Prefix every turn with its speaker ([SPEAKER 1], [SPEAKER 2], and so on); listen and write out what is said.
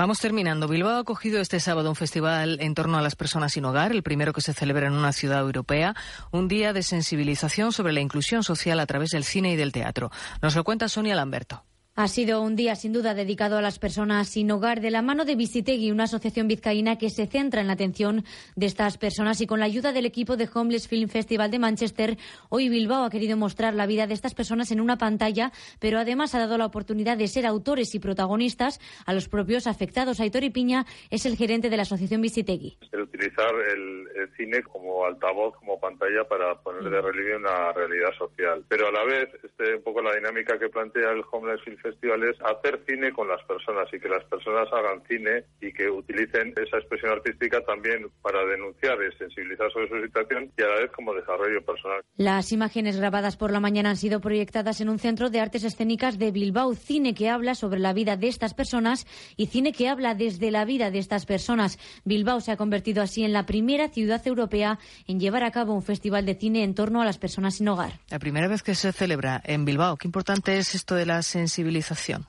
[SPEAKER 1] Vamos terminando. Bilbao ha acogido este sábado un festival en torno a las personas sin hogar, el primero que se celebra en una ciudad europea, un día de sensibilización sobre la inclusión social a través del cine y del teatro. Nos lo cuenta Sonia Lamberto.
[SPEAKER 2] Ha sido un día sin duda dedicado a las personas sin hogar de la mano de Visitegui, una asociación vizcaína que se centra en la atención de estas personas y con la ayuda del equipo de Homeless Film Festival de Manchester, hoy Bilbao ha querido mostrar la vida de estas personas en una pantalla, pero además ha dado la oportunidad de ser autores y protagonistas a los propios afectados. Aitor Piña es el gerente de la asociación Visitegui.
[SPEAKER 3] El utilizar el, el cine como altavoz, como pantalla para poner de relieve una realidad social, pero a la vez este un poco la dinámica que plantea el Homeless Film festivales hacer cine con las personas y que las personas hagan cine y que utilicen esa expresión artística también para denunciar y sensibilizar sobre su situación y a la vez como desarrollo personal.
[SPEAKER 2] Las imágenes grabadas por la mañana han sido proyectadas en un centro de artes escénicas de Bilbao, cine que habla sobre la vida de estas personas y cine que habla desde la vida de estas personas. Bilbao se ha convertido así en la primera ciudad europea en llevar a cabo un festival de cine en torno a las personas sin hogar.
[SPEAKER 1] La primera vez que se celebra en Bilbao. Qué importante es esto de la sensibilización.